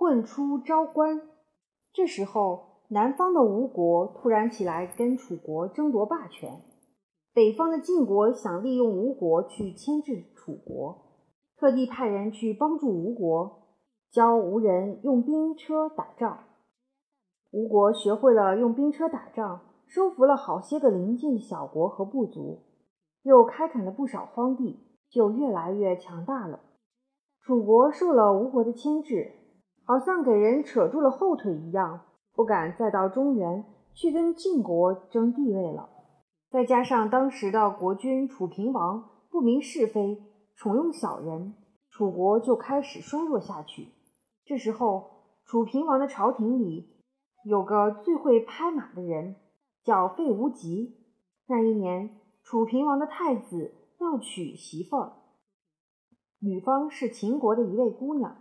混出昭关。这时候，南方的吴国突然起来跟楚国争夺霸权，北方的晋国想利用吴国去牵制楚国，特地派人去帮助吴国，教吴人用兵车打仗。吴国学会了用兵车打仗，收服了好些个邻近小国和部族，又开垦了不少荒地，就越来越强大了。楚国受了吴国的牵制，好像给人扯住了后腿一样，不敢再到中原去跟晋国争地位了。再加上当时的国君楚平王不明是非，宠用小人，楚国就开始衰弱下去。这时候，楚平王的朝廷里有个最会拍马的人，叫费无极。那一年，楚平王的太子要娶媳妇儿。女方是秦国的一位姑娘，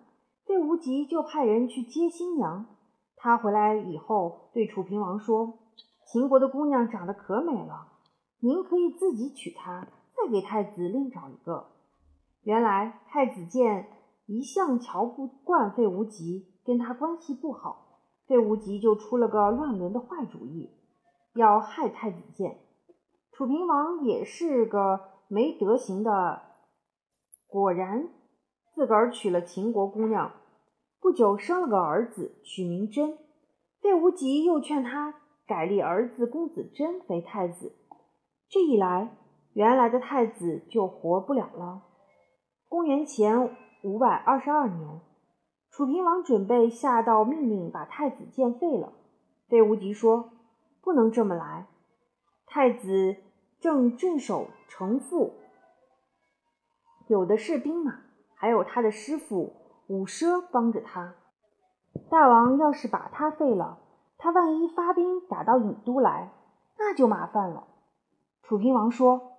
费无极就派人去接新娘。他回来以后，对楚平王说：“秦国的姑娘长得可美了，您可以自己娶她，再给太子另找一个。”原来太子建一向瞧不惯费无极，跟他关系不好，费无极就出了个乱伦的坏主意，要害太子建。楚平王也是个没德行的。果然，自个儿娶了秦国姑娘，不久生了个儿子，取名真。费无极又劝他改立儿子公子真为太子。这一来，原来的太子就活不了了。公元前五百二十二年，楚平王准备下道命令把太子建废了。费无极说：“不能这么来，太子正镇守城父。”有的是兵马，还有他的师傅伍奢帮着他。大王要是把他废了，他万一发兵打到郢都来，那就麻烦了。楚平王说：“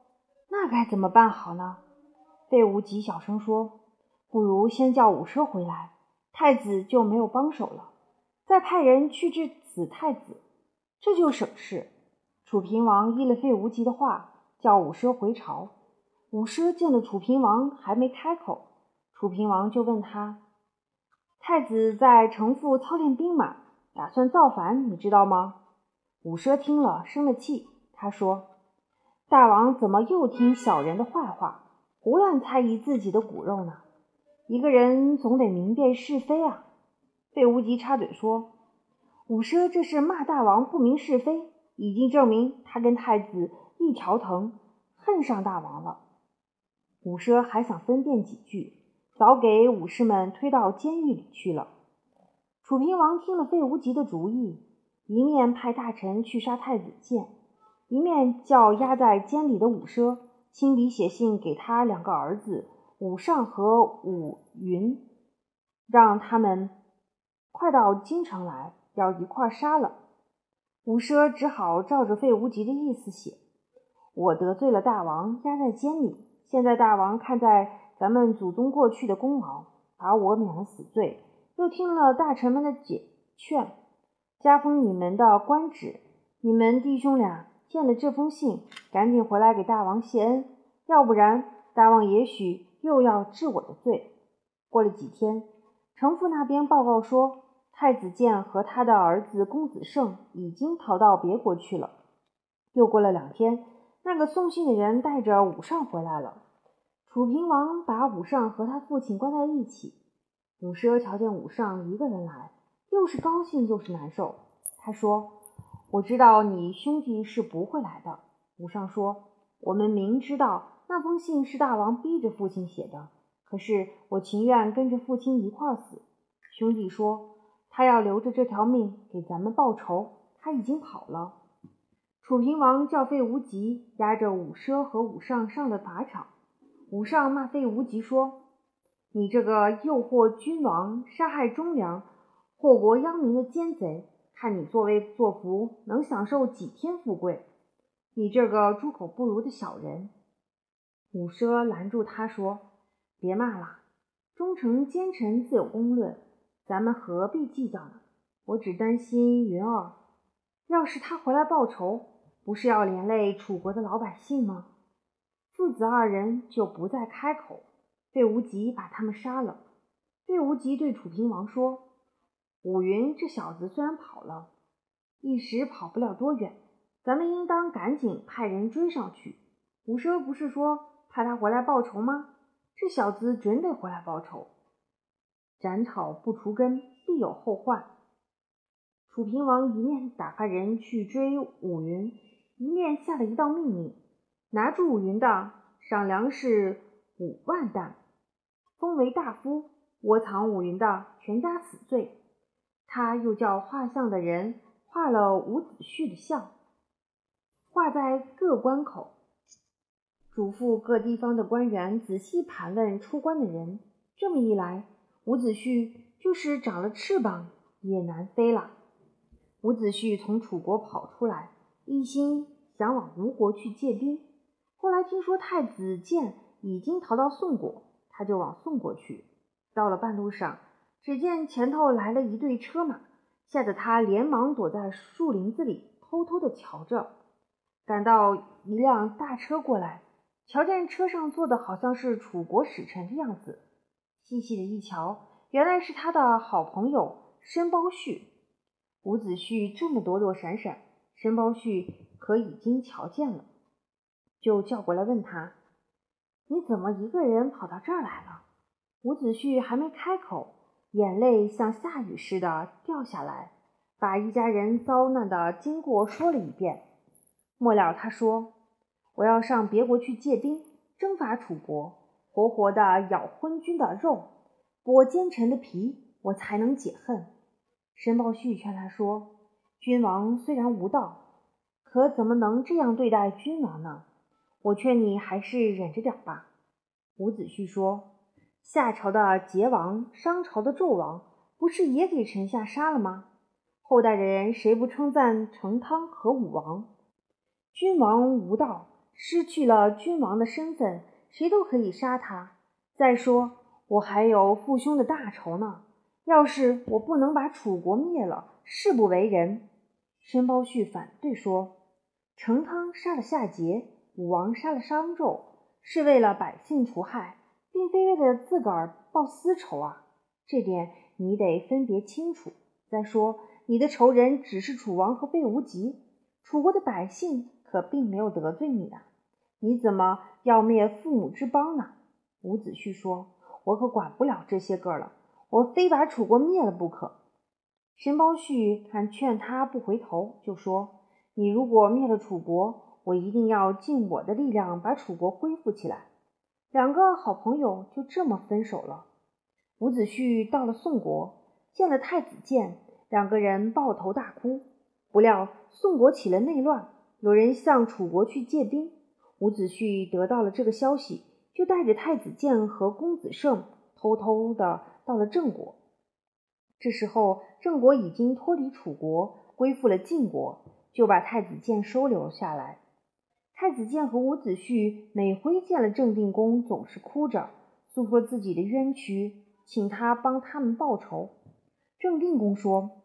那该怎么办好呢？”费无极小声说：“不如先叫伍奢回来，太子就没有帮手了。再派人去治死太子，这就省事。”楚平王依了费无极的话，叫伍奢回朝。伍奢见了楚平王，还没开口，楚平王就问他：“太子在城父操练兵马，打算造反，你知道吗？”伍奢听了，生了气。他说：“大王怎么又听小人的坏话，胡乱猜疑自己的骨肉呢？一个人总得明辨是非啊！”费无极插嘴说：“伍奢这是骂大王不明是非，已经证明他跟太子一条藤，恨上大王了。”伍奢还想分辨几句，早给武士们推到监狱里去了。楚平王听了费无极的主意，一面派大臣去杀太子建，一面叫押在监里的伍奢亲笔写信给他两个儿子伍尚和伍云，让他们快到京城来，要一块杀了。伍奢只好照着费无极的意思写：“我得罪了大王，押在监里。”现在大王看在咱们祖宗过去的功劳，把我免了死罪，又听了大臣们的解劝，加封你们的官职。你们弟兄俩见了这封信，赶紧回来给大王谢恩，要不然大王也许又要治我的罪。过了几天，城父那边报告说，太子建和他的儿子公子胜已经逃到别国去了。又过了两天。那个送信的人带着武尚回来了。楚平王把武尚和他父亲关在一起。武奢瞧见武尚一个人来，又是高兴又是难受。他说：“我知道你兄弟是不会来的。”武尚说：“我们明知道那封信是大王逼着父亲写的，可是我情愿跟着父亲一块死。”兄弟说：“他要留着这条命给咱们报仇，他已经跑了。”楚平王叫费无极押着武奢和武尚上了法场。武上骂费无极说：“你这个诱惑君王、杀害忠良、祸国殃民的奸贼，看你作威作福，能享受几天富贵？你这个猪狗不如的小人！”武奢拦住他说：“别骂了，忠臣奸臣自有公论，咱们何必计较呢？我只担心云儿，要是他回来报仇。”不是要连累楚国的老百姓吗？父子二人就不再开口。费无极把他们杀了。费无极对楚平王说：“武云这小子虽然跑了，一时跑不了多远，咱们应当赶紧派人追上去。虎奢不是说怕他回来报仇吗？这小子准得回来报仇。斩草不除根，必有后患。楚平王一面打发人去追武云，一面下了一道命令：拿住武云的，赏粮食五万担；封为大夫，窝藏武云的，全家死罪。他又叫画像的人画了伍子胥的像，画在各关口，嘱咐各地方的官员仔细盘问出关的人。这么一来，伍子胥就是长了翅膀也难飞了。伍子胥从楚国跑出来，一心想往吴国去借兵。后来听说太子建已经逃到宋国，他就往宋国去。到了半路上。只见前头来了一队车马，吓得他连忙躲在树林子里，偷偷的瞧着。赶到一辆大车过来，瞧见车上坐的好像是楚国使臣的样子，细细的一瞧，原来是他的好朋友申包胥。伍子胥这么躲躲闪闪，申包胥可已经瞧见了，就叫过来问他：“你怎么一个人跑到这儿来了？”伍子胥还没开口。眼泪像下雨似的掉下来，把一家人遭难的经过说了一遍。末了，他说：“我要上别国去借兵，征伐楚国，活活的咬昏君的肉，剥奸臣的皮，我才能解恨。”申包胥劝他说：“君王虽然无道，可怎么能这样对待君王呢？我劝你还是忍着点吧。”伍子胥说。夏朝的桀王，商朝的纣王，不是也给臣下杀了吗？后代的人谁不称赞成汤和武王？君王无道，失去了君王的身份，谁都可以杀他。再说，我还有父兄的大仇呢。要是我不能把楚国灭了，誓不为人。申包胥反对说：成汤杀了夏桀，武王杀了商纣，是为了百姓除害。并非为了自个儿报私仇啊，这点你得分别清楚。再说，你的仇人只是楚王和费无极，楚国的百姓可并没有得罪你啊，你怎么要灭父母之邦呢？伍子胥说：“我可管不了这些个了，我非把楚国灭了不可。”申包胥看劝他不回头，就说：“你如果灭了楚国，我一定要尽我的力量把楚国恢复起来。”两个好朋友就这么分手了。伍子胥到了宋国，见了太子建，两个人抱头大哭。不料宋国起了内乱，有人向楚国去借兵。伍子胥得到了这个消息，就带着太子建和公子胜偷偷的到了郑国。这时候郑国已经脱离楚国，归附了晋国，就把太子建收留下来。太子建和伍子胥每回见了郑定公，总是哭着诉说自己的冤屈，请他帮他们报仇。郑定公说：“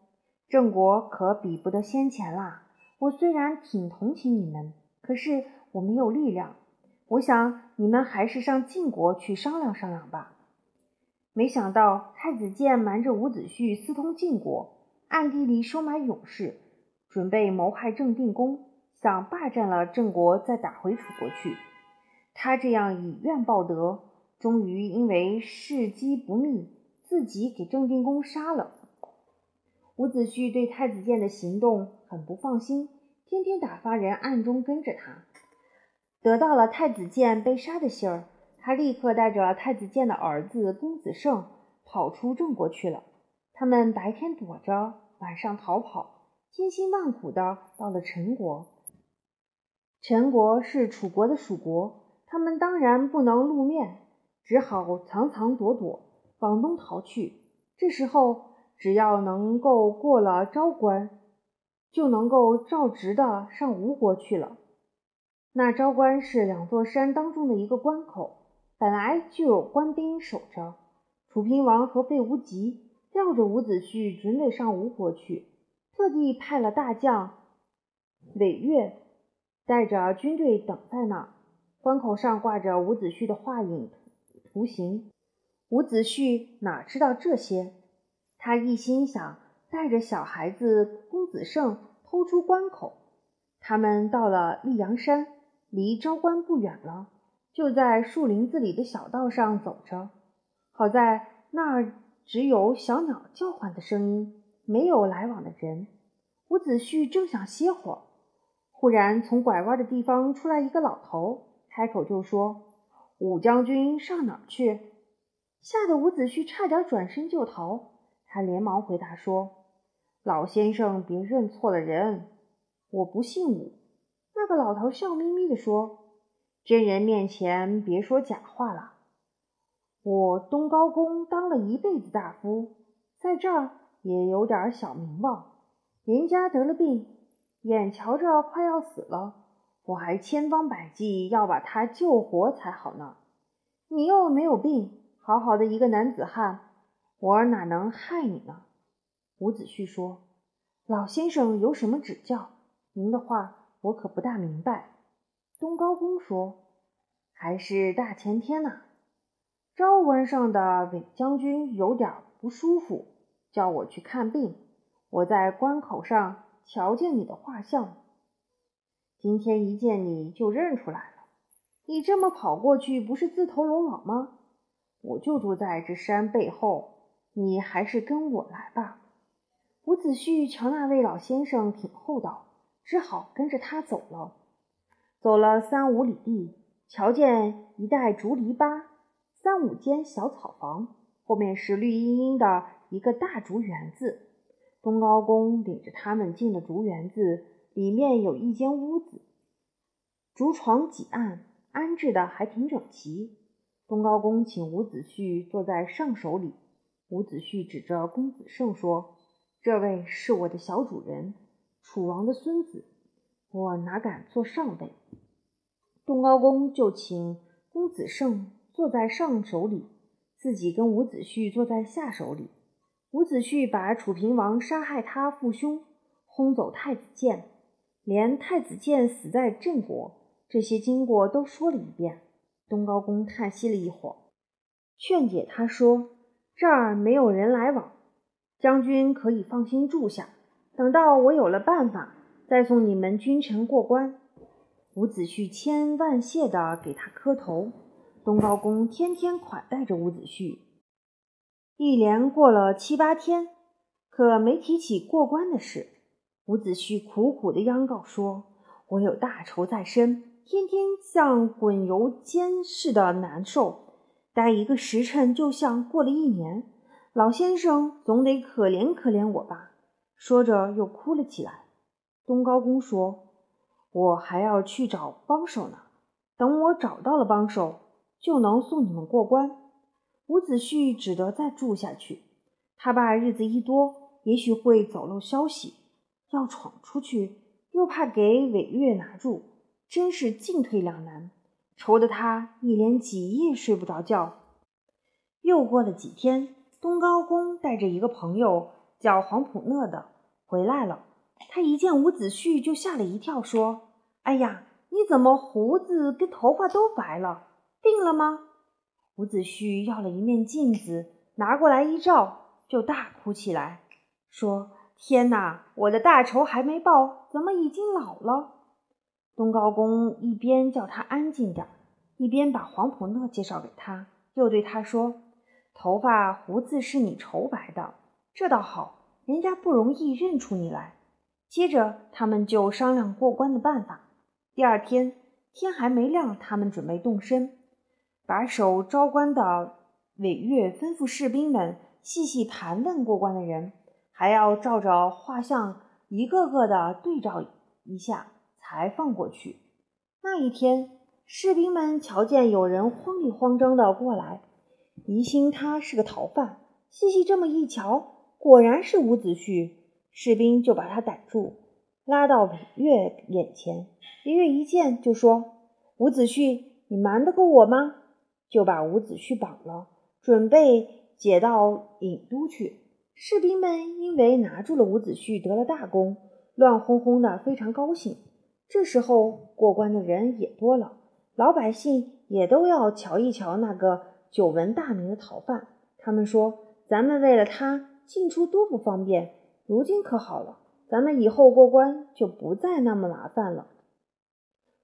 郑国可比不得先前啦。我虽然挺同情你们，可是我没有力量。我想你们还是上晋国去商量商量吧。”没想到太子建瞒着伍子胥私通晋国，暗地里收买勇士，准备谋害郑定公。想霸占了郑国，再打回楚国去。他这样以怨报德，终于因为事机不密，自己给郑定公杀了。伍子胥对太子建的行动很不放心，天天打发人暗中跟着他。得到了太子建被杀的信儿，他立刻带着太子建的儿子公子胜跑出郑国去了。他们白天躲着，晚上逃跑，千辛万苦的到了陈国。陈国是楚国的属国，他们当然不能露面，只好藏藏躲躲往东逃去。这时候，只要能够过了昭关，就能够照直的上吴国去了。那昭关是两座山当中的一个关口，本来就有官兵守着。楚平王和费无极料着伍子胥准得上吴国去，特地派了大将韦越。带着军队等在那儿，关口上挂着伍子胥的画影图形。伍子胥哪知道这些？他一心想带着小孩子公子胜偷出关口。他们到了溧阳山，离昭关不远了，就在树林子里的小道上走着。好在那儿只有小鸟叫唤的声音，没有来往的人。伍子胥正想歇会儿，忽然从拐弯的地方出来一个老头，开口就说：“武将军上哪儿去？”吓得伍子胥差点转身就逃。他连忙回答说：“老先生，别认错了人，我不姓武。”那个老头笑眯眯地说：“真人面前别说假话了。我东高公当了一辈子大夫，在这儿也有点小名望。人家得了病，眼瞧着快要死了，我还千方百计要把他救活才好呢。你又没有病。”好好的一个男子汉，我哪能害你呢？伍子胥说：“老先生有什么指教？您的话我可不大明白。”东高公说：“还是大前天呐，昭关上的韦将军有点不舒服，叫我去看病。我在关口上瞧见你的画像，今天一见你就认出来了。你这么跑过去，不是自投罗网吗？”我就住在这山背后，你还是跟我来吧。伍子胥瞧那位老先生挺厚道，只好跟着他走了。走了三五里地，瞧见一带竹篱笆，三五间小草房，后面是绿茵茵的一个大竹园子。东高公领着他们进了竹园子，里面有一间屋子，竹床几案，安置的还挺整齐。东高公请伍子胥坐在上首里，伍子胥指着公子胜说：“这位是我的小主人，楚王的孙子，我哪敢坐上位？”东高公就请公子胜坐在上首里，自己跟伍子胥坐在下首里。伍子胥把楚平王杀害他父兄，轰走太子建，连太子建死在郑国这些经过都说了一遍。东高公叹息了一会儿，劝解他说：“这儿没有人来往，将军可以放心住下。等到我有了办法，再送你们君臣过关。”伍子胥千恩万谢地给他磕头。东高公天天款待着伍子胥。一连过了七八天，可没提起过关的事。伍子胥苦苦地央告说：“我有大仇在身。”天天像滚油煎似的难受，待一个时辰就像过了一年。老先生总得可怜可怜我吧？说着又哭了起来。东高公说：“我还要去找帮手呢，等我找到了帮手，就能送你们过关。”伍子胥只得再住下去。他怕日子一多，也许会走漏消息，要闯出去，又怕给韦月拿住。真是进退两难，愁得他一连几夜睡不着觉。又过了几天，东高公带着一个朋友叫黄普讷的回来了。他一见伍子胥就吓了一跳，说：“哎呀，你怎么胡子跟头发都白了？病了吗？”伍子胥要了一面镜子，拿过来一照，就大哭起来，说：“天哪，我的大仇还没报，怎么已经老了？”东高公一边叫他安静点，一边把黄普讷介绍给他，又对他说：“头发胡子是你愁白的，这倒好，人家不容易认出你来。”接着他们就商量过关的办法。第二天天还没亮，他们准备动身。把守昭关的韦越吩咐士兵们细细盘问过关的人，还要照着画像一个个的对照一下。才放过去。那一天，士兵们瞧见有人慌里慌张的过来，疑心他是个逃犯。细细这么一瞧，果然是伍子胥。士兵就把他逮住，拉到韦月眼前。韦月一见就说：“伍子胥，你瞒得过我吗？”就把伍子胥绑了，准备解到郢都去。士兵们因为拿住了伍子胥，得了大功，乱哄哄的，非常高兴。这时候过关的人也多了，老百姓也都要瞧一瞧那个久闻大名的逃犯。他们说：“咱们为了他进出多不方便，如今可好了，咱们以后过关就不再那么麻烦了。”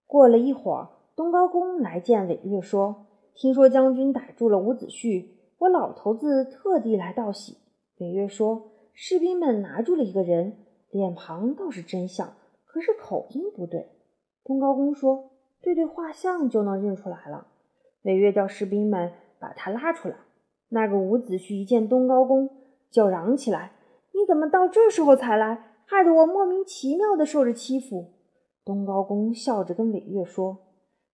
过了一会儿，东高公来见韦月，说：“听说将军逮住了伍子胥，我老头子特地来道喜。”韦月说：“士兵们拿住了一个人，脸庞倒是真像，可是口音不对。”东高公说：“对对画像就能认出来了。”韦月叫士兵们把他拉出来。那个伍子胥一见东高公，就嚷起来：“你怎么到这时候才来？害得我莫名其妙的受着欺负。”东高公笑着跟韦月说：“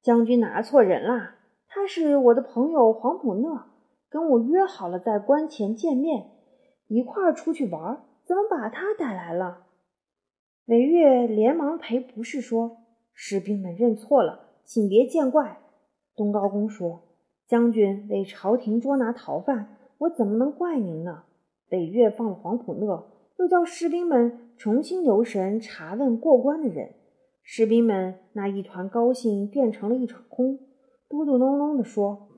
将军拿错人啦，他是我的朋友黄埔讷，跟我约好了在关前见面，一块儿出去玩，怎么把他带来了？”韦月连忙赔不是说。士兵们认错了，请别见怪。东高公说：“将军为朝廷捉拿逃犯，我怎么能怪您呢？”北岳放了黄埔讷，又叫士兵们重新留神查问过关的人。士兵们那一团高兴变成了一场空，嘟嘟哝哝地说：“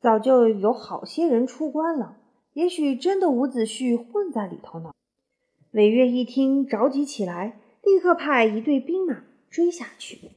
早就有好些人出关了，也许真的伍子胥混在里头呢。”韦岳一听着急起来，立刻派一队兵马。追下去。